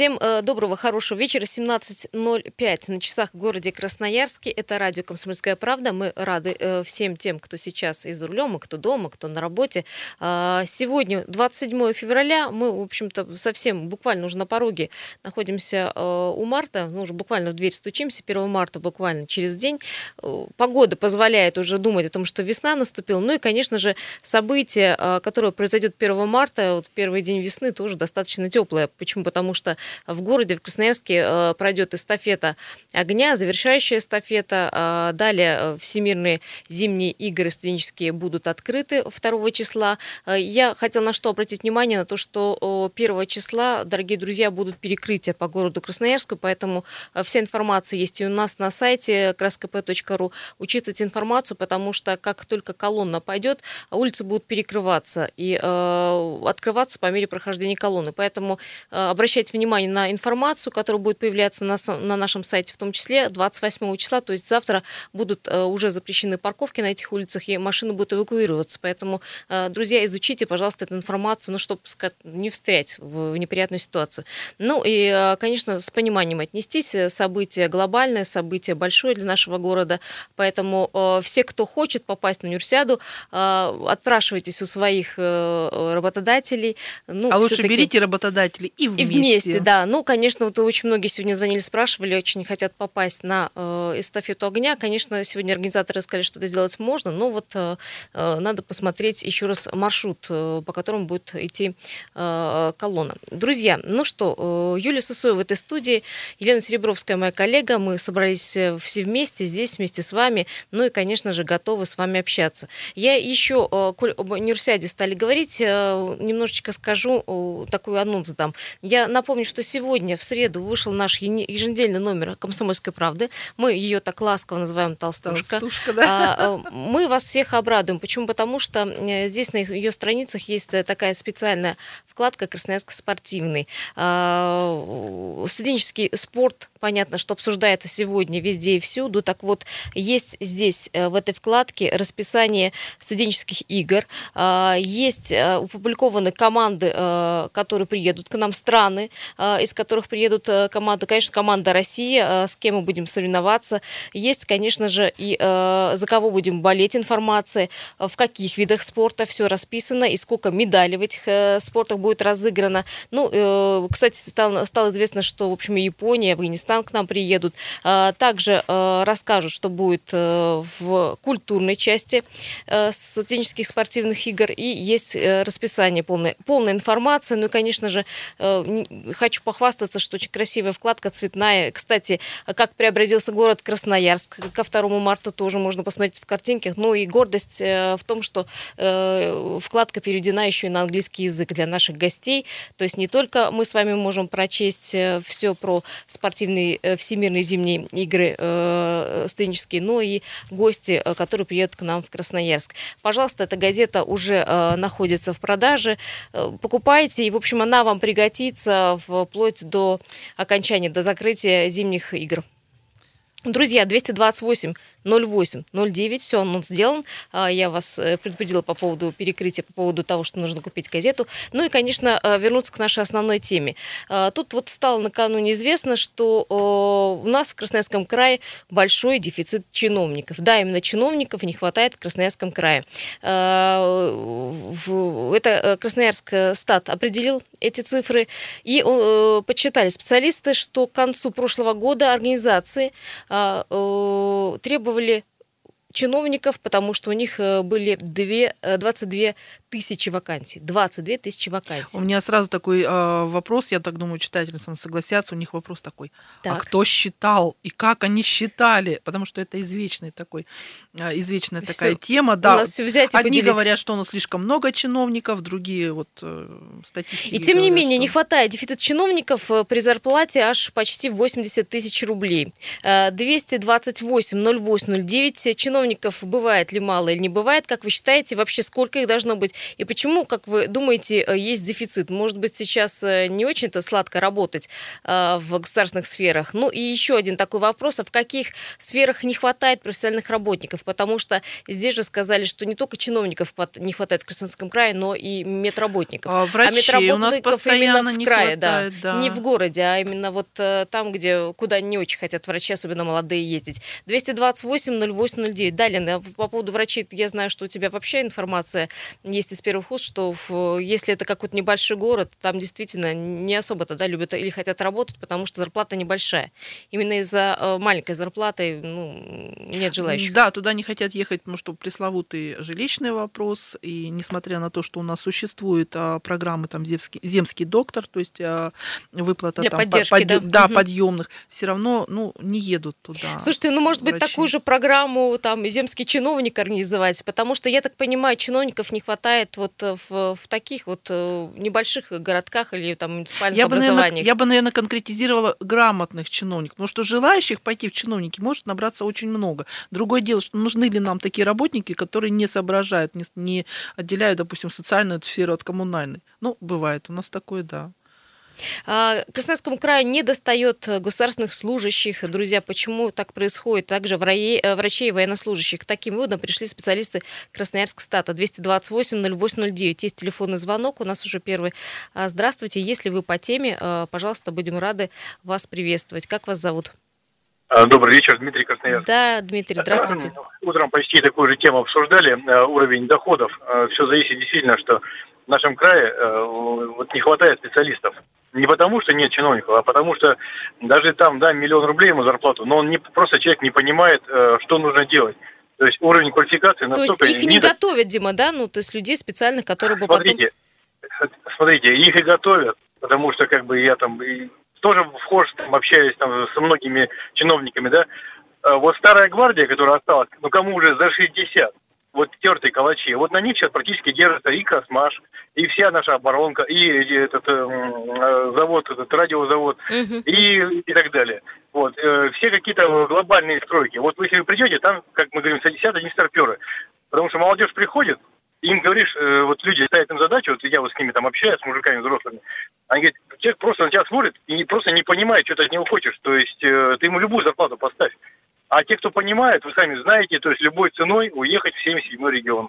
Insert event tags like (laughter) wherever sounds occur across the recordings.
Всем э, доброго, хорошего вечера. 17.05 на часах в городе Красноярске. Это радио «Комсомольская правда». Мы рады э, всем тем, кто сейчас из рулем, и кто дома, кто на работе. Э, сегодня, 27 февраля, мы, в общем-то, совсем буквально уже на пороге находимся э, у марта. Ну, уже буквально в дверь стучимся. 1 марта буквально через день. Погода позволяет уже думать о том, что весна наступила. Ну и, конечно же, событие, которое произойдет 1 марта, вот первый день весны, тоже достаточно теплое. Почему? Потому что в городе, в Красноярске э, пройдет эстафета огня, завершающая эстафета. А, далее э, всемирные зимние игры студенческие будут открыты 2 числа. Э, я хотела на что обратить внимание, на то, что 1 числа, дорогие друзья, будут перекрытия по городу Красноярску, поэтому вся информация есть и у нас на сайте краскп.ру. Учитывайте информацию, потому что как только колонна пойдет, улицы будут перекрываться и открываться по мере прохождения колонны. Поэтому обращайте внимание внимание на информацию, которая будет появляться на, на нашем сайте, в том числе 28 числа, то есть завтра будут э, уже запрещены парковки на этих улицах, и машины будут эвакуироваться. Поэтому, э, друзья, изучите, пожалуйста, эту информацию, ну, чтобы не встрять в неприятную ситуацию. Ну и, э, конечно, с пониманием отнестись. Событие глобальное, событие большое для нашего города, поэтому все, кто хочет попасть на универсиаду, отпрашивайтесь у своих работодателей. Ну, а лучше берите работодателей и вместе. И вместе, да. Ну, конечно, вот очень многие сегодня звонили, спрашивали, очень хотят попасть на э, эстафету огня. Конечно, сегодня организаторы сказали, что это сделать можно, но вот э, э, надо посмотреть еще раз маршрут, э, по которому будет идти э, колонна. Друзья, ну что, э, Юлия Сысоева в этой студии, Елена Серебровская, моя коллега, мы собрались э, все вместе здесь, вместе с вами, ну и, конечно же, готовы с вами общаться. Я еще, э, коль об универсиаде стали говорить, э, немножечко скажу, э, такой анонс дам. Я напомню, что сегодня, в среду, вышел наш еженедельный номер «Комсомольской правды». Мы ее так ласково называем «Толстушка». Толстушка да. А, а, мы вас всех обрадуем. Почему? Потому что э, здесь на ее страницах есть э, такая специальная вкладка «Красноярск спортивный». А, студенческий спорт, понятно, что обсуждается сегодня везде и всюду. Так вот, есть здесь, э, в этой вкладке, расписание студенческих игр. Есть опубликованы команды, которые приедут к нам, страны, Э, из которых приедут э, команды. Конечно, команда России, э, с кем мы будем соревноваться. Есть, конечно же, и за кого будем болеть информация, в каких видах спорта все расписано и сколько медалей в этих спортах будет разыграно. Ну, кстати, стало, стало известно, что, в общем, и Япония, Афганистан к нам приедут. Также расскажут, что будет в культурной части студенческих спортивных игр. И есть расписание, полная, полная информация. Ну и, конечно же, хочу похвастаться, что очень красивая вкладка цветная. Кстати, как преобразился город Красноярск. Ко 2 марта тоже можно посмотреть в картинках. Ну и гордость э, в том, что э, вкладка переведена еще и на английский язык для наших гостей. То есть не только мы с вами можем прочесть э, все про спортивные всемирные зимние игры студенческие, но и гости, которые приедут к нам в Красноярск. Пожалуйста, эта газета уже находится в продаже. Покупайте, и, в общем, она вам пригодится в вплоть до окончания, до закрытия зимних игр. Друзья, 228 08 09. Все, анонс сделан. А, я вас э, предупредила по поводу перекрытия, по поводу того, что нужно купить газету. Ну и, конечно, э, вернуться к нашей основной теме. А, тут вот стало накануне известно, что у нас в Красноярском крае большой дефицит чиновников. Да, именно чиновников не хватает в Красноярском крае. А, это э, Красноярск стат определил эти цифры. И подсчитали специалисты, что к концу прошлого года организации требовали требовали чиновников, потому что у них были 2, 22 тысячи вакансий. 22 тысячи вакансий. У меня сразу такой э, вопрос, я так думаю, читатели со мной согласятся, у них вопрос такой. А так. А кто считал и как они считали? Потому что это извечный такой, э, извечная всё. такая тема. Да, нас взять и Одни поделить. говорят, что у нас слишком много чиновников, другие вот э, статистики. И тем говорят, не менее, что... не хватает дефицит чиновников э, при зарплате аж почти 80 тысяч рублей. 228 08 09 чиновников чиновников бывает ли мало или не бывает? Как вы считаете, вообще сколько их должно быть? И почему, как вы думаете, э, есть дефицит? Может быть, сейчас э, не очень-то сладко работать э, в государственных сферах? Ну и еще один такой вопрос. А в каких сферах не хватает профессиональных работников? Потому что здесь же сказали, что не только чиновников не хватает в Краснодарском крае, но и медработников. А, врачи а медработников именно в крае, хватает, да. да. Не в городе, а именно вот там, где, куда не очень хотят врачи, особенно молодые, ездить. 228 08 09. Далее, по поводу врачей, я знаю, что у тебя вообще информация есть из первых уст, что в, если это какой-то небольшой город, там действительно не особо-то да, любят или хотят работать, потому что зарплата небольшая. Именно из-за э, маленькой зарплаты ну, нет желающих. Да, туда не хотят ехать, потому что пресловутый жилищный вопрос, и несмотря на то, что у нас существует а, программы там земский, земский доктор, то есть а, выплата Для там, поддержки, под, да, да угу. подъемных, все равно ну, не едут туда. Слушайте, ну может быть такую же программу там земский чиновник организовать, потому что я так понимаю, чиновников не хватает вот в, в таких вот э, небольших городках или там муниципальных я образованиях. Бы, наверное, я бы, наверное, конкретизировала грамотных чиновников, потому что желающих пойти в чиновники может набраться очень много. Другое дело, что нужны ли нам такие работники, которые не соображают, не, не отделяют, допустим, социальную сферу от коммунальной. Ну, бывает, у нас такое, да. А, Краснодарскому краю не достает государственных служащих. Друзья, почему так происходит? Также э, врачей и военнослужащих. К таким выводам пришли специалисты Красноярск стата 228-0809. Есть телефонный звонок. У нас уже первый. А, здравствуйте. Если вы по теме, э, пожалуйста, будем рады вас приветствовать. Как вас зовут? А, добрый вечер, Дмитрий Красноярск. Да, Дмитрий, здравствуйте. Утром почти такую же тему обсуждали, э, уровень доходов. Все зависит действительно, что в нашем крае вот не хватает специалистов. Не потому, что нет чиновников, а потому что даже там, да, миллион рублей ему зарплату, но он не, просто человек не понимает, э, что нужно делать. То есть уровень квалификации настолько... То есть их не готовят, Дима, да? Ну, то есть людей специальных, которые бы смотрите, потом... Смотрите, их и готовят, потому что как бы я там и тоже вхож, там, общаюсь там со многими чиновниками, да. Э, вот старая гвардия, которая осталась, ну кому уже за 60, вот тертые калачи, вот на них сейчас практически держится и Космаш, и вся наша оборонка, и этот э, э, завод, этот радиозавод, uh-huh. и, и так далее. Вот, э, все какие-то глобальные стройки. Вот вы, если вы придете, там, как мы говорим, сидят одни старперы. Потому что молодежь приходит, им говоришь, э, вот люди ставят им задачу, вот я вот с ними там общаюсь, с мужиками взрослыми, они говорят, человек просто на тебя смотрит и просто не понимает, что ты от него хочешь. То есть э, ты ему любую зарплату поставь. А те, кто понимает, вы сами знаете, то есть любой ценой уехать в 77 регион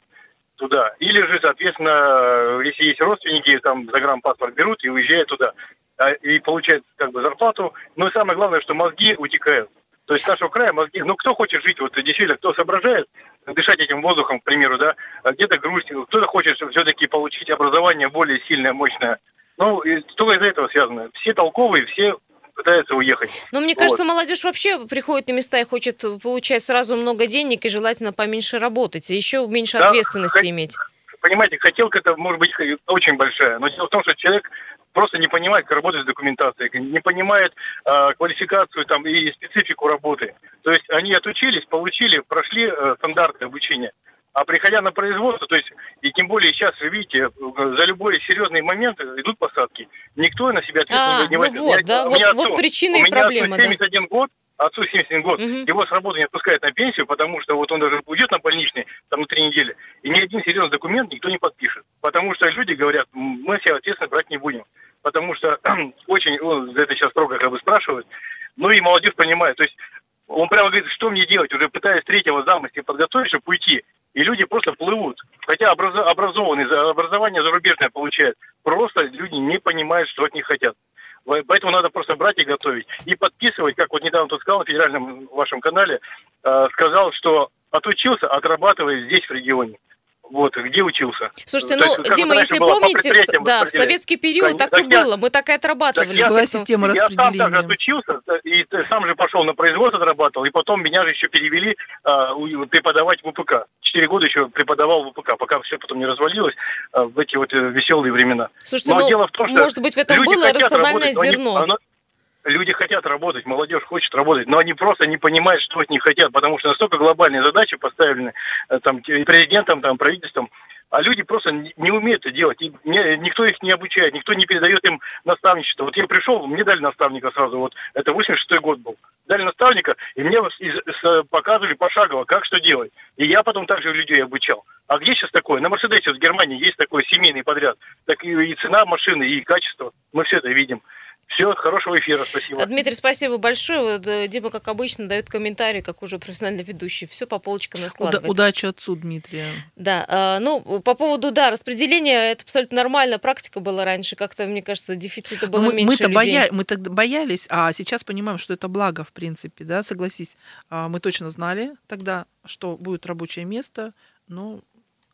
туда. Или же, соответственно, если есть родственники, там загранпаспорт берут и уезжают туда. А, и получают как бы зарплату. Но самое главное, что мозги утекают. То есть с нашего края мозги, ну кто хочет жить, вот действительно, кто соображает, дышать этим воздухом, к примеру, да, где-то грустит, кто-то хочет все-таки получить образование более сильное, мощное. Ну, и только из-за этого связано. Все толковые, все пытаются уехать. Но мне кажется, вот. молодежь вообще приходит на места и хочет получать сразу много денег и желательно поменьше работать, и еще меньше да, ответственности хот... иметь. Понимаете, хотелка это может быть очень большая, но дело в том, что человек просто не понимает, как работать с документацией, не понимает э, квалификацию там и специфику работы. То есть они отучились, получили, прошли э, стандарты обучения. А приходя на производство, то есть, и тем более сейчас, вы видите, за любой серьезный момент идут посадки. Никто на себя ответственность а, не возьмет. Ну вот, я, да, вот, отцу, вот причина и проблема. У меня 71 да. год, отцу 71 год, угу. его с работы не отпускают на пенсию, потому что вот он даже уйдет на больничный там на три недели, и ни один серьезный документ никто не подпишет. Потому что люди говорят, мы себя ответственность брать не будем. Потому что (clears throat) очень, он за это сейчас строго как бы спрашивают, ну и молодежь понимает. То есть он прямо говорит, что мне делать, уже пытаясь третьего замысла подготовить, чтобы уйти и люди просто плывут. Хотя образованные, образование зарубежное получают. Просто люди не понимают, что от них хотят. Поэтому надо просто брать и готовить. И подписывать, как вот недавно тут сказал на федеральном вашем канале, э, сказал, что отучился, отрабатывая здесь, в регионе. Вот, где учился. Слушайте, ну, есть, Дима, если помните, в, да, в советский период так, так и я, было, мы так и отрабатывали. Так была система я распределения. Я сам также отучился, и сам же пошел на производство, отрабатывал, и потом меня же еще перевели а, преподавать в ВПК. Четыре года еще преподавал в ВПК, пока все потом не развалилось а, в эти вот э, веселые времена. Слушайте, Но ну, дело в том, что может быть, в этом было рациональное работать, зерно. Они, люди хотят работать, молодежь хочет работать, но они просто не понимают, что от них хотят, потому что настолько глобальные задачи поставлены э, там, президентом, там, правительством, А люди просто не умеют это делать. И никто их не обучает, никто не передает им наставничество. Вот я пришел, мне дали наставника сразу, вот это 86-й год был. Дали наставника, и мне показывали пошагово, как что делать. И я потом также людей обучал. А где сейчас такое? На Мерседесе в Германии есть такой семейный подряд. Так и цена машины, и качество. Мы все это видим. Все, хорошего эфира, спасибо. Дмитрий, спасибо большое. Вот, э, Дима, как обычно, дает комментарий, как уже профессиональный ведущий. Все по полочкам раскладывает. Уда- удачи отцу, Дмитрия. Да, э, ну, по поводу, да, распределения, это абсолютно нормальная практика была раньше. Как-то, мне кажется, дефицита было мы, меньше мы-то людей. Боя... Мы тогда боялись, а сейчас понимаем, что это благо, в принципе, да, согласись. А, мы точно знали тогда, что будет рабочее место, но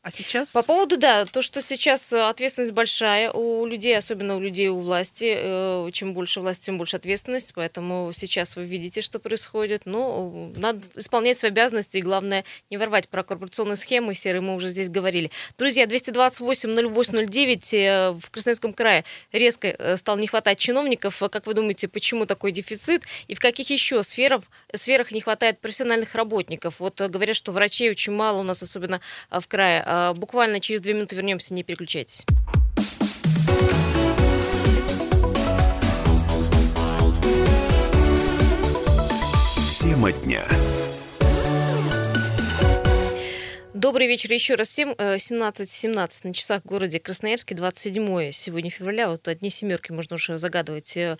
а сейчас? По поводу, да, то, что сейчас э, ответственность большая у людей, особенно у людей у власти. Э, чем больше власти, тем больше ответственность. Поэтому сейчас вы видите, что происходит. Но э, надо исполнять свои обязанности и, главное, не ворвать про корпорационные схемы серые, мы уже здесь говорили. Друзья, 228-08-09 в Красноярском крае резко стало не хватать чиновников. Как вы думаете, почему такой дефицит? И в каких еще сферах, сферах не хватает профессиональных работников? Вот говорят, что врачей очень мало у нас, особенно в крае а, буквально через две минуты вернемся, не переключайтесь. Тема дня. Добрый вечер еще раз всем. 17.17 э, на часах в городе Красноярске, 27 сегодня февраля. Вот одни семерки можно уже загадывать э,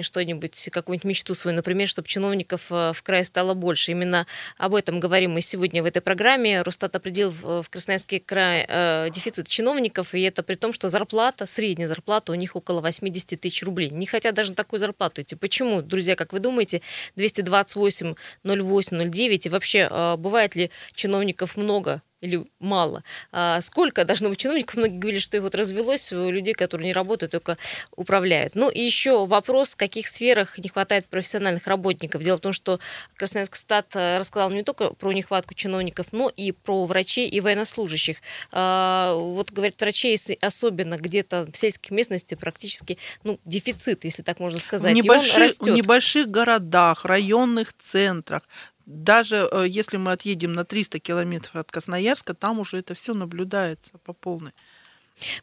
что-нибудь, какую-нибудь мечту свою, например, чтобы чиновников э, в крае стало больше. Именно об этом говорим мы сегодня в этой программе. Росстат определил в Красноярский край дефицит чиновников, и это при том, что зарплата, средняя зарплата у них около 80 тысяч рублей. Не хотят даже такую зарплату идти. Почему, друзья, как вы думаете, 228 08 09 и вообще бывает ли чиновников много или мало. А сколько должно быть чиновников? Многие говорили, что их вот развелось, у людей, которые не работают, только управляют. Ну и еще вопрос, в каких сферах не хватает профессиональных работников. Дело в том, что Красноярский стат э, рассказал не только про нехватку чиновников, но и про врачей и военнослужащих. А, вот, говорят, врачей особенно где-то в сельских местности практически ну, дефицит, если так можно сказать. В небольших, в небольших городах, районных центрах даже э, если мы отъедем на 300 километров от Красноярска, там уже это все наблюдается по полной.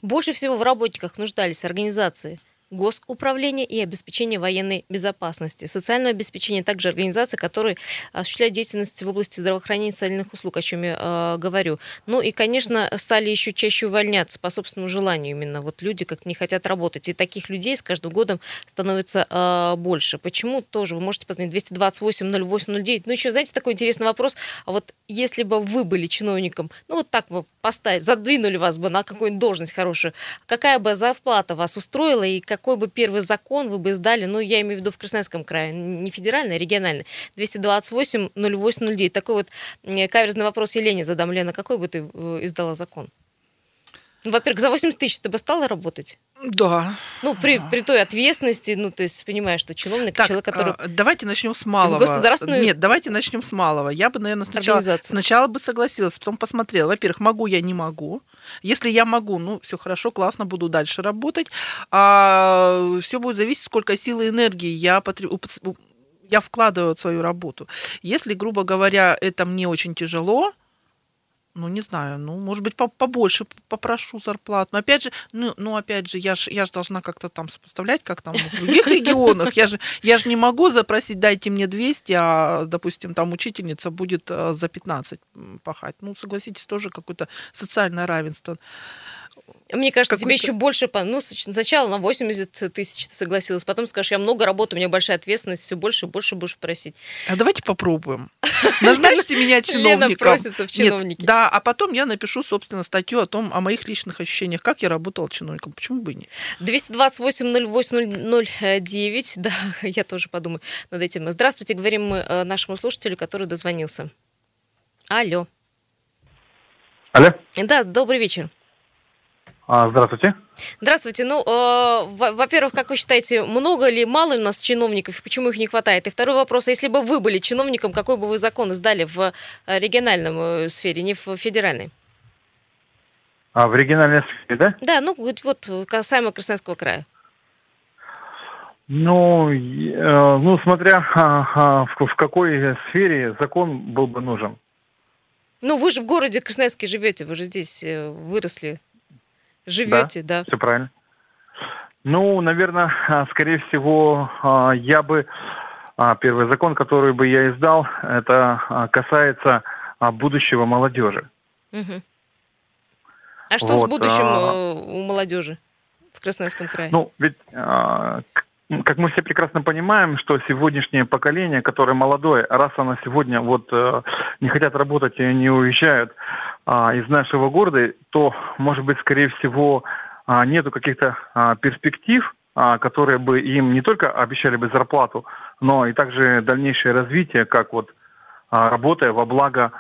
Больше всего в работниках нуждались организации госуправления и обеспечения военной безопасности. Социальное обеспечение также организации, которые осуществляют деятельность в области здравоохранения и социальных услуг, о чем я э, говорю. Ну и, конечно, стали еще чаще увольняться по собственному желанию именно. Вот люди как не хотят работать. И таких людей с каждым годом становится э, больше. Почему? Тоже вы можете позвонить 228 08 09. Ну еще, знаете, такой интересный вопрос. А вот если бы вы были чиновником, ну вот так бы поставить, задвинули вас бы на какую-нибудь должность хорошую, какая бы зарплата вас устроила и как какой бы первый закон вы бы издали, ну, я имею в виду в Красноярском крае, не федеральный, а региональный, 228 08 09. Такой вот каверзный вопрос Елене задам. Лена, какой бы ты э, издала закон? Ну, во-первых, за 80 тысяч ты бы стала работать? Да. Ну, при, при той ответственности, ну, то есть, понимаешь, что чиновник, так, человек, который... А, давайте начнем с малого. Государственную... Нет, давайте начнем с малого. Я бы, наверное, сначала, сначала бы согласилась, потом посмотрела. Во-первых, могу я, не могу. Если я могу, ну, все хорошо, классно, буду дальше работать. А, все будет зависеть, сколько силы и энергии я потреб я вкладываю в свою работу. Если, грубо говоря, это мне очень тяжело, ну, не знаю, ну, может быть, побольше попрошу зарплату. Но опять же, ну, ну опять же, я же я ж должна как-то там сопоставлять, как там в других (laughs) регионах. Я же, я же не могу запросить, дайте мне 200, а, допустим, там учительница будет э, за 15 пахать. Ну, согласитесь, тоже какое-то социальное равенство. Мне кажется, тебе еще больше... Ну, сначала на 80 тысяч ты согласилась, потом скажешь, я много работаю, у меня большая ответственность, все больше и больше будешь просить. А давайте попробуем. (laughs) Назначьте меня чиновником. Лена просится в чиновники. да, а потом я напишу, собственно, статью о том, о моих личных ощущениях, как я работала чиновником. Почему бы и нет? 228-08-09. Да, (laughs) я тоже подумаю над этим. Здравствуйте, говорим мы э, нашему слушателю, который дозвонился. Алло. Алло. Да, добрый вечер. А, здравствуйте. Здравствуйте. Ну, э, во-первых, как вы считаете, много ли, мало ли у нас чиновников, почему их не хватает? И второй вопрос, если бы вы были чиновником, какой бы вы закон издали в э, региональном э, сфере, не в федеральной? А в региональной сфере, да? Да, ну вот, вот касаемо Красноярского края. Ну, э, ну смотря а, а, в, в какой сфере закон был бы нужен. Ну, вы же в городе Красноярске живете, вы же здесь э, выросли, живете, да. Все правильно. Ну, наверное, а, скорее всего, а, я бы а, первый закон, который бы я издал, это касается будущего молодежи. Мгм. А что с Вот, будущим а, э, у молодежи в Красноярском крае? Ну, ведь, а, м, как мы все прекрасно понимаем, что сегодняшнее поколение, которое молодое, раз оно сегодня вот э, не хотят работать и не уезжают а, из нашего города, то, может быть, скорее всего, а, нету каких-то а, перспектив, а, которые бы им не только обещали бы зарплату, но и также дальнейшее развитие, как вот а, работая во благо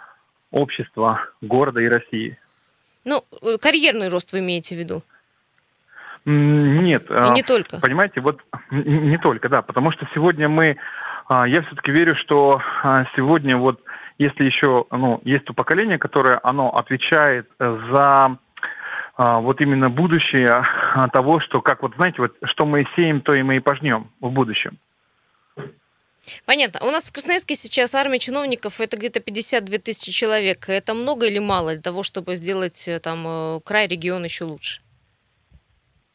общества, города и России. Ну, карьерный рост вы имеете в виду? Нет. И не только. Понимаете, вот не только, да, потому что сегодня мы, я все-таки верю, что сегодня вот, если еще, ну, есть то поколение, которое, оно отвечает за а, вот именно будущее а, того, что, как вот, знаете, вот, что мы сеем, то и мы и пожнем в будущем. Понятно. У нас в Красноярске сейчас армия чиновников, это где-то 52 тысячи человек. Это много или мало для того, чтобы сделать э, там э, край, регион еще лучше?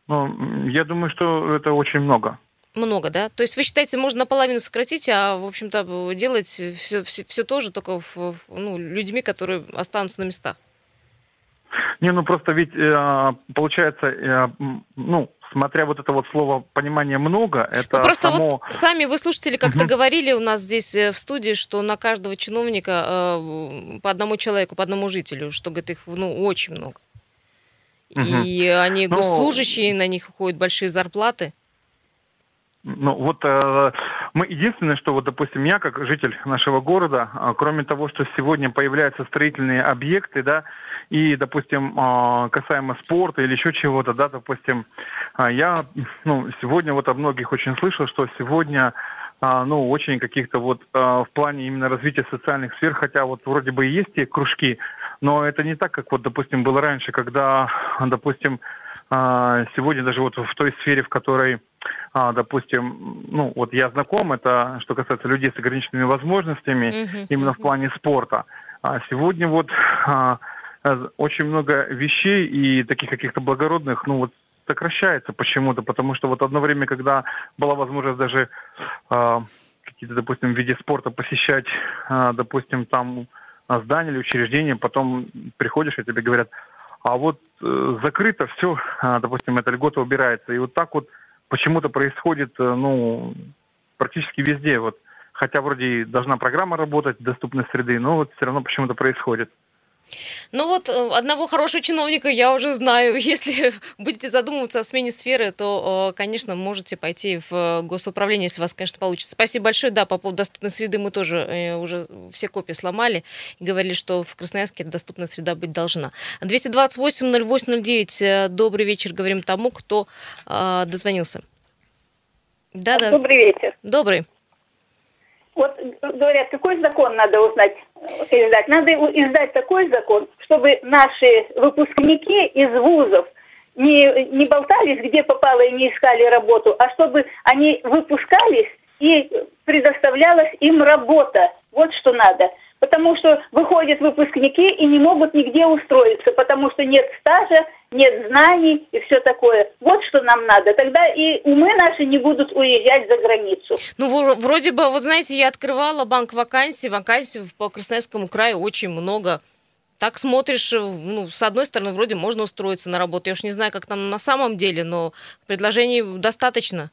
Ну, я думаю, что это очень много. Много, да? То есть вы считаете, можно наполовину сократить, а, в общем-то, делать все, все, все то же, только в- ну, людьми, которые останутся на местах? Не, ну просто ведь э, получается, э, ну, смотря вот это вот слово понимание много, это Ну, просто само... вот сами вы слушатели как-то Мгм. говорили у нас здесь э, в студии, что на каждого чиновника э, по одному человеку, по одному жителю, что, говорит, их ну, очень много. И они Ну, госслужащие, на них уходят большие зарплаты. Ну, вот э, мы единственное, что вот, допустим, я как житель нашего города, а, кроме того, что сегодня появляются строительные объекты, да, и, допустим, а, касаемо спорта или еще чего-то, да, допустим, я, ну, сегодня вот от многих очень слышал, что сегодня, ну, очень каких-то вот в плане именно развития социальных сфер, хотя вот вроде бы и есть те кружки, но это не так, как вот, допустим, было раньше, когда, допустим, сегодня даже вот в той сфере, в которой а, допустим, ну, вот я знаком, это что касается людей с ограниченными возможностями, Мгм, именно в плане спорта. А сегодня вот а, очень много вещей и таких каких-то благородных, ну, вот сокращается почему-то, потому что вот одно время, когда была возможность даже а, какие-то, допустим, в виде спорта посещать, а, допустим, там а, здания или учреждения, потом приходишь, и тебе говорят, а вот э, закрыто все, допустим, эта льгота убирается. И вот так вот почему-то происходит, э, ну, практически везде. Вот, хотя вроде и должна программа работать, доступность среды, но вот все равно почему-то происходит. Ну вот э, одного хорошего чиновника я уже знаю. (laughs) Если будете задумываться о смене сферы, то, э, конечно, можете пойти в э, госуправление, если у вас, конечно, получится. Спасибо большое. Да, по поводу доступной среды мы тоже уже все копии сломали и говорили, что в Красноярске доступная среда быть должна. 228-08-09. Э, Добрый вечер. Говорим тому, кто дозвонился. Да-да, Добрый вечер. добрый. Вот говорят, какой закон надо узнать, издать? Надо издать такой закон, чтобы наши выпускники из вузов не, не болтались, где попало и не искали работу, а чтобы они выпускались и предоставлялась им работа. Вот что надо. Потому что выходят выпускники и не могут нигде устроиться, потому что нет стажа, нет знаний и все такое. Вот что нам надо. Тогда и умы наши не будут уезжать за границу. Ну, вро- вроде бы, вот знаете, я открывала банк вакансий, вакансий по Красноярскому краю очень много. Так смотришь, э, ну, с одной стороны, вроде можно устроиться на работу. Я уж не знаю, как там на самом деле, но предложений достаточно.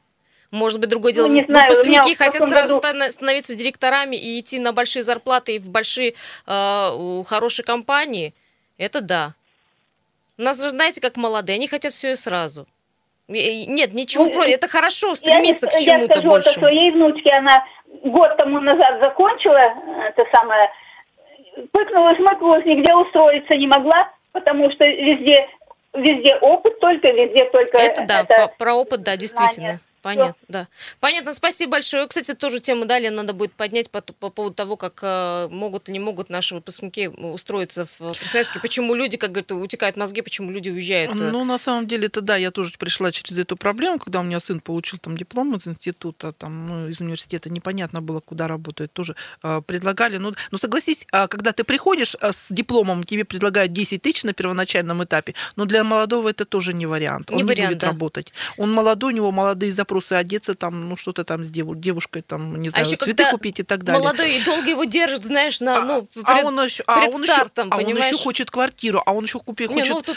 Может быть, другое дело, Ну, не знаю, выпускники хотят сразу году- становиться директорами и идти на большие зарплаты и в большие э, у- хорошие компании. Это да. У нас же, знаете, как молодые, они хотят все и сразу. Нет, ничего Ну, против. Это хорошо, Я, стремиться не- к чему-то я скажу своей внучке, она год тому назад закончила э, это самое, пыкнулась, мыкнулась, нигде устроиться не могла, потому что везде, везде опыт только, везде только Это да, по- про опыт, да, действительно. Понятно, да. Понятно, спасибо большое. Кстати, тоже тему далее надо будет поднять по, по поводу того, как э, могут или не могут наши выпускники устроиться в Красноярске. Почему люди, как говорят, утекают мозги, почему люди уезжают? э? Ну, на самом деле, это да, я тоже пришла через эту проблему, когда у меня сын получил там диплом из института, там, ну, из университета, непонятно было, куда работает, тоже э, предлагали. Ну, ну, согласись, а, когда ты приходишь с дипломом, тебе предлагают 10 тысяч на первоначальном этапе, но для молодого это тоже не вариант. Он Не не, вариант, будет да. работать. Он молодой, у него молодые запросы одеться, там, ну, что-то там с деву- девушкой, там, не знаю, ещё цветы когда купить и так далее. Молодой и долго его держат, знаешь, на, ну, а пред- он еще, а он еще- стартом, а он еще хочет квартиру, а он еще купить Не, хочет ну, тут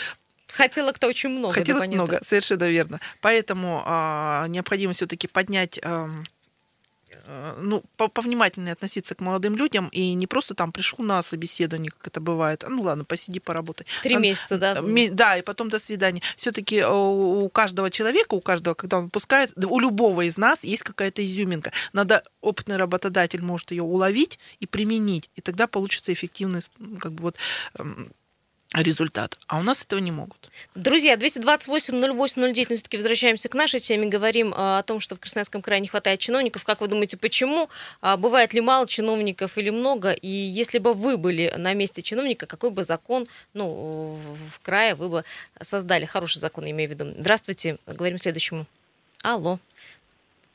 хотела кто очень много. да, понятно. много, совершенно верно. Поэтому а, необходимо все-таки поднять, э, ну, по- повнимательнее относиться к молодым людям и не просто там пришел на собеседование, как это бывает. Ну ладно, посиди, поработай. Три месяца, да. Да, и потом до свидания. Все-таки у у каждого человека, у каждого, когда он выпускает, у любого из нас есть какая-то изюминка. Надо опытный работодатель может ее уловить и применить, и тогда получится эффективный м, как бы вот эм, результат. А у нас этого не могут. Друзья, 228-08-09, но все-таки возвращаемся к нашей теме, говорим а, о том, что в Красноярском крае не хватает чиновников. Как вы думаете, почему? А, Бывает ли мало чиновников или много? И если бы вы были на месте чиновника, какой бы закон ну, в крае вы бы создали? Хороший закон, имею в виду. Здравствуйте, говорим следующему. Алло.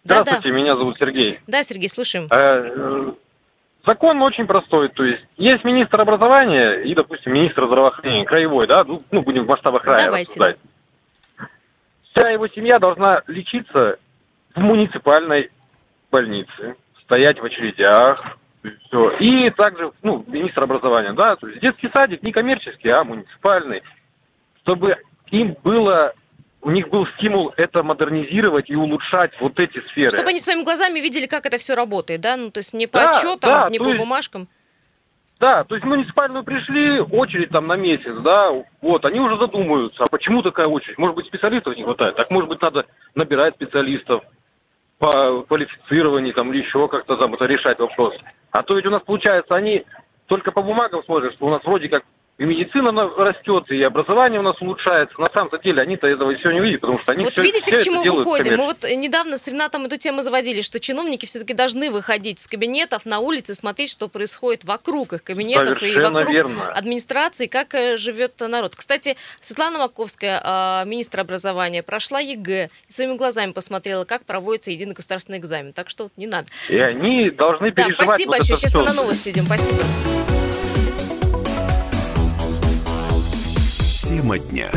Здравствуйте, меня зовут Сергей. да, Сергей, слушаем. Э, э, Закон очень простой, то есть есть министр образования и, допустим, министр здравоохранения, краевой, да, ну, ну, будем в масштабах края Давайте, рассуждать. Вся его семья должна лечиться в муниципальной больнице, стоять в очередях, все. И также, ну, министр образования, да, то есть детский садик не коммерческий, а муниципальный, чтобы им было, у них был стимул это модернизировать и улучшать вот эти сферы. Чтобы они своими глазами видели, как это все работает, да? Ну, то есть не по Да, отчетам, да, не по есть- бумажкам. Да, то есть в муниципальную пришли, очередь там на месяц, да, вот, они уже задумаются, а почему такая очередь? Может быть, специалистов не хватает? Так, может быть, надо набирать специалистов по квалифицированию там или еще как-то там это решать вопрос. А то ведь у нас получается, они только по бумагам смотрят, что у нас вроде как и медицина на- растет, и образование у нас улучшается. На самом-то деле они-то этого все не видят, потому что они Вот всё- видите, всё к чему выходим? Мы вот недавно с Ренатом эту тему заводили, что чиновники все-таки должны выходить с кабинетов на улице, смотреть, что происходит вокруг их кабинетов и Совершенно вокруг верно. администрации, как э, живет народ. Кстати, Светлана Маковская, а, министр образования, прошла ЕГЭ и своими глазами посмотрела, как проводится единый государственный экзамен. Так что не надо. И они должны Да, переживать спасибо вот большое. Сейчас мы всё. на новости идем. Спасибо. Тема дня.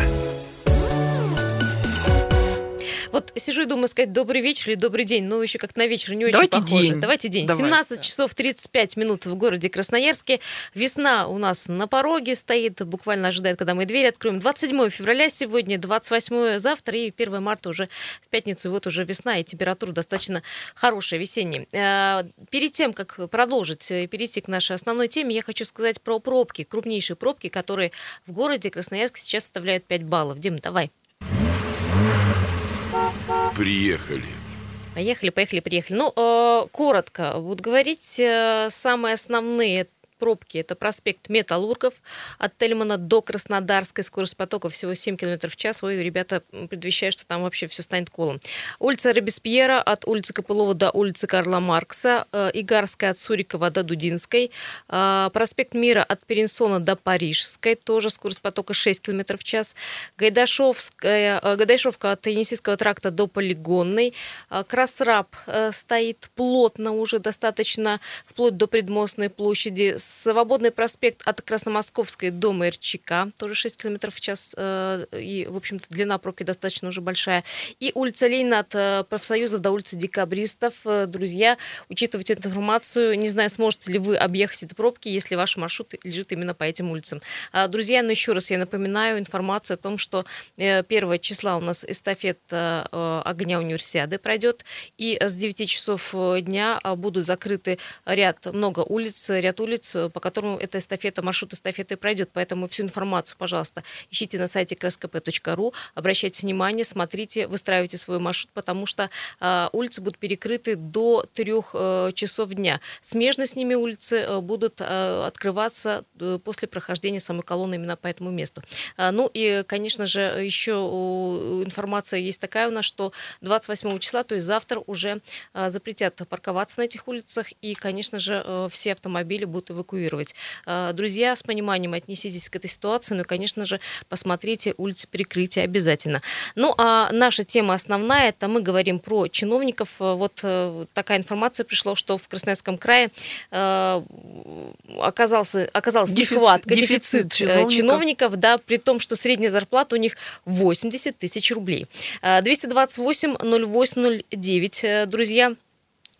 Вот сижу и думаю сказать добрый вечер или добрый день, но еще как на вечер не очень Давайте похоже. день. Давайте день. Давай. 17 часов 35 минут в городе Красноярске. Весна у нас на пороге стоит, буквально ожидает, когда мы двери откроем. 27 февраля сегодня, 28 завтра и 1 марта уже в пятницу. И вот уже весна и температура достаточно хорошая, весенняя. Э, Перед тем, как продолжить и перейти к нашей основной теме, я хочу сказать про пробки, крупнейшие пробки, которые в городе Красноярск сейчас составляют 5 баллов. Дим, давай. Приехали. Поехали, поехали, приехали. Ну, э, коротко, вот говорить э, самые основные пробки. Это проспект Металлургов от Тельмана до Краснодарской. Скорость потока всего 7 км в час. Ой, ребята предвещают, что там вообще все станет колом. Улица Робеспьера от улицы Копылова до улицы Карла Маркса. э, Игарская от Сурикова до Дудинской. э, Проспект Мира от Перенсона до Парижской. Тоже скорость потока 6 км в час. Гайдашовская, э, Гайдашовка от Енисейского тракта до Полигонной. Красраб стоит плотно уже достаточно, вплоть до Предмостной площади. Свободный проспект от Красномосковской до МРЧК, тоже 6 км в час. э, И, в общем-то, длина пробки достаточно уже большая. И улица Ленина от э, профсоюза до улицы Декабристов. Э, Друзья, учитывайте эту информацию. Не знаю, сможете ли вы объехать эти пробки, если ваш маршрут лежит именно по этим улицам. А, Друзья, ну еще раз я напоминаю информацию о том, что э, 1 числа у нас эстафета огня универсиады пройдет, и с 9 часов дня а, будут закрыты ряд, много улиц, ряд улиц по которому эта эстафета, маршрут эстафеты пройдет. Поэтому всю информацию, пожалуйста, ищите на сайте крскп.ру, обращайте внимание, смотрите, выстраивайте свой маршрут, потому что э, улицы будут перекрыты до трех э, часов дня. Смежно с ними улицы э, будут э, открываться э, после прохождения самой колонны именно по этому месту. А, ну и, конечно же, еще информация есть такая у нас, что 28 числа, то есть завтра уже а, запретят парковаться на этих улицах и, конечно же, э, все автомобили будут эвакуировать. А, друзья, с пониманием отнеситесь к этой ситуации, и, конечно же, посмотрите улицы перекрытия обязательно. Ну а наша тема основная, это мы говорим про чиновников. Вот э, такая информация пришла, что в Красноярском крае э, оказался, оказалась дефицит, нехватка, дефицит, дефицит чиновников. чиновников, да, при том, что средняя зарплата у них 80 тысяч рублей. 228 0809, друзья,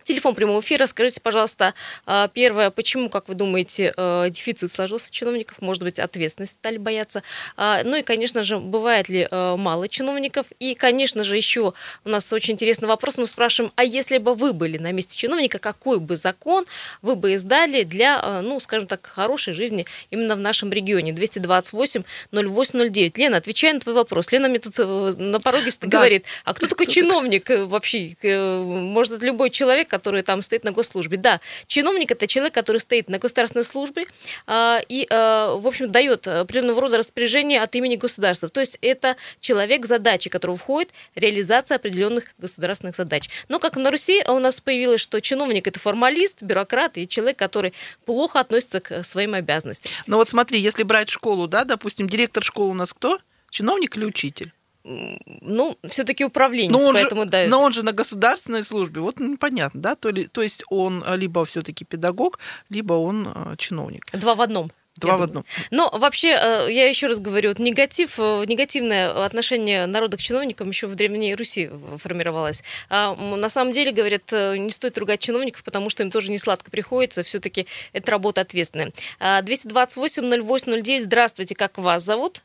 Телефон прямого эфира. Скажите, пожалуйста, а, первое, почему, как вы думаете, э, дефицит сложился чиновников? Может быть, ответственность стали бояться? А, ну и, конечно же, бывает ли э, мало чиновников? И, конечно же, еще у нас очень интересный вопрос. Мы спрашиваем, а если бы вы были на месте чиновника, какой бы закон вы бы издали для, э, ну, скажем так, хорошей жизни именно в нашем регионе? 228 0809. Лена, отвечая на твой вопрос. Лена мне тут на пороге да. говорит, а кто, такой кто чиновник вообще? Может, любой человек, который там стоит на госслужбе. Да, чиновник это человек, который стоит на государственной службе э, и, э, в общем, дает определенного рода распоряжение от имени государства. То есть это человек, задачи которого входит реализация определенных государственных задач. Но как на Руси у нас появилось, что чиновник это формалист, бюрократ и человек, который плохо относится к своим обязанностям. Ну вот смотри, если брать школу, да, допустим, директор школы у нас кто? Чиновник или учитель? Ну, все-таки управленец, но поэтому же, дают. Но он же на государственной службе, вот непонятно, да, то, ли, то есть он либо все-таки педагог, либо он э, чиновник. Два в одном. Два в одном. Но вообще, э, я еще раз говорю, вот негатив, э, негативное отношение народа к чиновникам еще в Древней Руси формировалось. А на самом деле, говорят, не стоит ругать чиновников, потому что им тоже не сладко приходится, все-таки это работа ответственная. 228-08-09, а, здравствуйте, как вас зовут?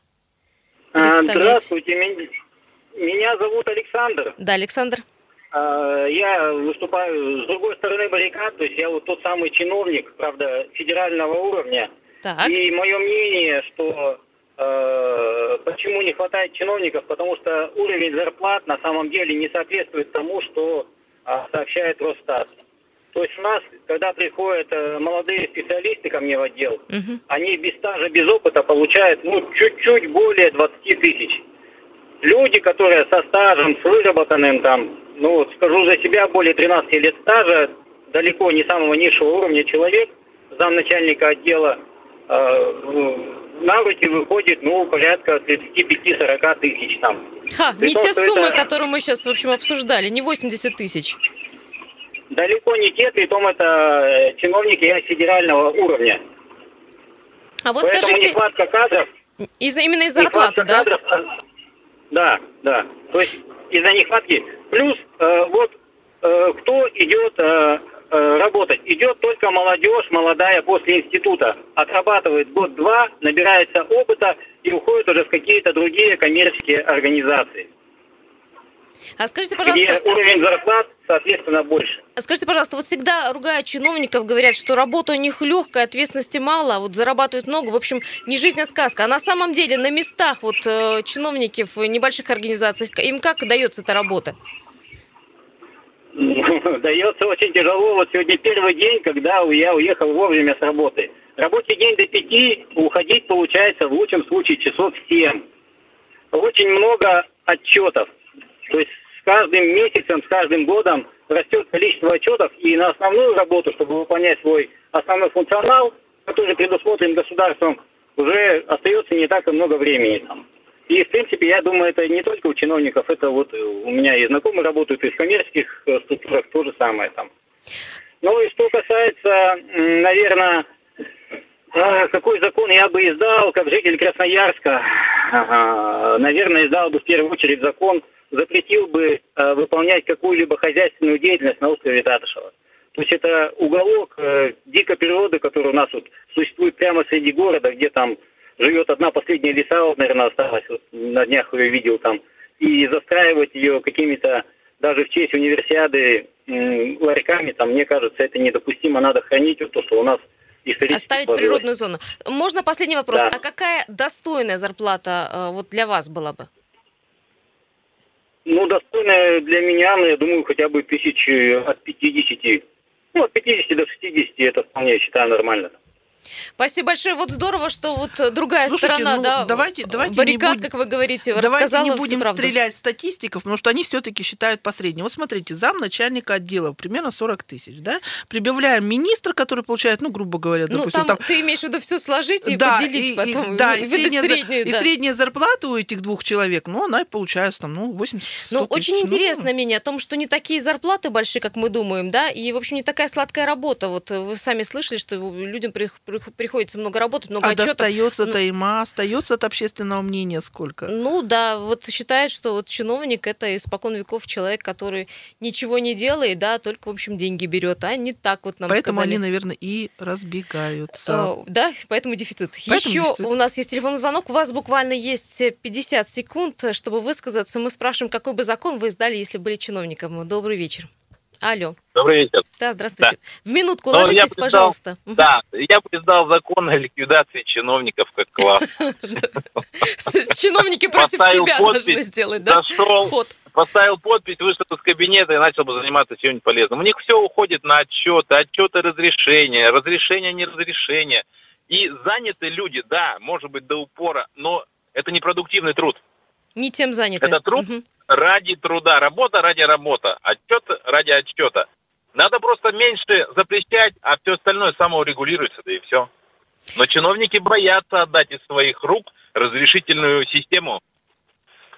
А, здравствуйте, меня зовут Александр. Да, Александр. А, я выступаю с другой стороны баррикад, то есть я вот тот самый чиновник, правда, федерального уровня. Так. И мое мнение, что э, почему не хватает чиновников, потому что уровень зарплат на самом деле не соответствует тому, что э, сообщает Росстат. То есть у нас, когда приходят э, молодые специалисты ко мне в отдел, угу. они без стажа, без опыта получают ну, чуть-чуть более 20 тысяч. Люди, которые со стажем, с выработанным там, ну скажу за себя, более 13 лет стажа, далеко не самого низшего уровня человек, замначальника отдела, э, на руки выходит, ну, порядка 35-40 тысяч там. Ха, При не том, те суммы, это... которые мы сейчас, в общем, обсуждали, не 80 тысяч. Далеко не те, при том это э, чиновники федерального уровня. А вот Поэтому скажите... нехватка кадров... Из, именно из зарплаты, да? Кадров, э, да, да. То есть из-за нехватки. Плюс э, вот э, кто идет э, э, работать? Идет только молодежь, молодая после института. Отрабатывает год-два, набирается опыта и уходит уже в какие-то другие коммерческие организации. А скажите, пожалуйста... Где уровень зарплат, соответственно, больше. А скажите, пожалуйста, вот всегда ругая чиновников, говорят, что работа у них легкая, ответственности мало, а вот зарабатывают много. В общем, не жизнь, а сказка. А на самом деле на местах вот э, чиновники в небольших организациях, им как дается эта работа? (laughs) Дается очень тяжело. Вот сегодня первый день, когда я уехал вовремя с работы. Рабочий день до пяти, уходить получается в лучшем случае часов семь. Очень много отчетов. То есть с каждым месяцем, с каждым годом растет количество отчетов, и на основную работу, чтобы выполнять свой основной функционал, который предусмотрен государством, уже остается не так и много времени там. И, в принципе, я думаю, это не только у чиновников, это вот у меня и знакомые работают и в коммерческих э, структурах то же самое там. Ну и что касается, наверное, а, какой закон я бы издал, как житель Красноярска, наверное, издал бы в первую очередь закон запретил бы э, выполнять какую-либо хозяйственную деятельность на острове Татышева. То есть это уголок э, дикой природы, который у нас вот существует прямо среди города, где там живет одна последняя лиса, вот, наверное, осталась, вот, на днях ее видел там, и застраивать ее какими-то, даже в честь универсиады, м, ларьками, там, мне кажется, это недопустимо, надо хранить вот то, что у нас Оставить сложилось. природную зону. Можно последний вопрос. Да. А какая достойная зарплата э, вот для вас была бы? Ну, достойная для меня, ну, я думаю, хотя бы тысяч от 50. Ну, от 50 до 60 это вполне, я считаю, нормально. Спасибо большое. Вот здорово, что вот э, другая Слушайте, сторона, ну, да, давайте- давайте баррикад, будем- как вы говорите, Давайте рассказала не будем правду. стрелять статистиков, потому что они все-таки считают посредним. Вот смотрите, зам начальника отдела примерно 40 тысяч, да? Прибавляем министр, который получает, ну, грубо говоря, Ну, допустим, там, там ты имеешь в виду все сложить и да, поделить и- и- потом, да, и и, выдать средняя, среднюю, и да. средняя зарплата у этих двух человек, ну, она и получается там, ну, 80 Ну, 100 тысяч. очень интересное мнение о том, что не такие зарплаты большие, как мы думаем, да, и, в общем, не такая сладкая работа. Вот вы сами слышали, что людям при- при- приходится много работать, много а отчетов. достается-то им, а остается от общественного мнения сколько? Ну да, вот считают, что вот чиновник это испокон веков человек, который ничего не делает, да, только, в общем, деньги берет, а не так вот нам Поэтому сказали. они, наверное, и разбегаются. Э, Да, поэтому дефицит. Поэтому Еще дефицит. у нас есть телефонный звонок. У вас буквально есть э, 50 секунд, э, чтобы высказаться. Мы спрашиваем, какой бы закон вы издали, если были чиновником. Добрый вечер. Алло. Добрый вечер. Да, здравствуйте. В минутку Ну, я ложитесь, бы издал- пожалуйста. Да, я бы издал закон о ликвидации чиновников как класс. (laughs) Чиновники против себя должны сделать, да? Зашел, поставил подпись, вышел из кабинета и начал бы заниматься чем-нибудь полезным. У них все уходит на отчеты, отчеты разрешения, разрешения, не разрешения. И заняты люди, да, может быть, до упора, но это не продуктивный труд. Не тем заняты. Это труд Мгм. ради труда, работа ради работы, отчет ради отчета. Надо просто меньше запрещать, а все остальное самоурегулируется, да и все. Но чиновники боятся отдать из своих рук разрешительную систему.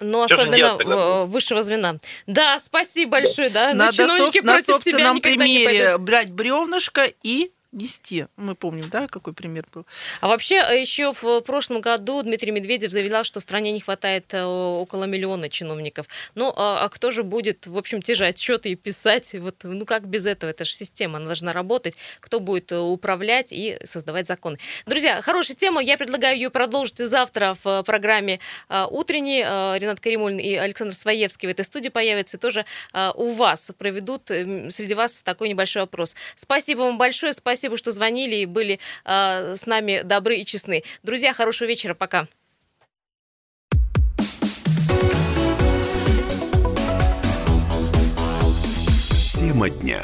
Но же особенно э, высшего звена. Да, спасибо большое, да. Но Надо чиновники соб- на против себя собственном никогда не примере пойдут. брать бревнышко и нести. Мы помним, да, какой пример был. А вообще, э, еще в прошлом году Дмитрий Медведев заявлял, что стране не хватает э, около миллиона чиновников. Ну, а, а кто же будет, в общем, те же отчеты и писать? Вот, ну, как без этого? Это же система, она должна работать. Кто будет э, управлять и создавать законы? Друзья, хорошая тема. Я предлагаю ее продолжить завтра в э, программе э, «Утренний». Э, Ренат Каримулин и Александр Своевский в этой студии появятся. Тоже э, у вас проведут э, среди вас такой небольшой опрос. Спасибо вам большое. Спасибо, что звонили и были э, с нами добры и честны. Друзья, хорошего вечера. Пока. Тема дня.